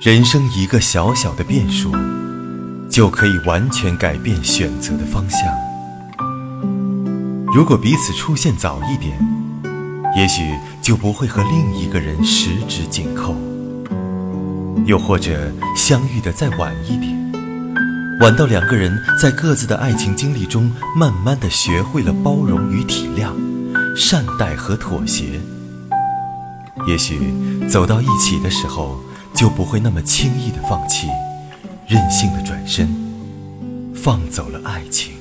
人生一个小小的变数，就可以完全改变选择的方向。如果彼此出现早一点，也许就不会和另一个人十指紧扣；又或者相遇的再晚一点，晚到两个人在各自的爱情经历中，慢慢的学会了包容与体谅、善待和妥协。也许走到一起的时候。就不会那么轻易的放弃，任性的转身，放走了爱情。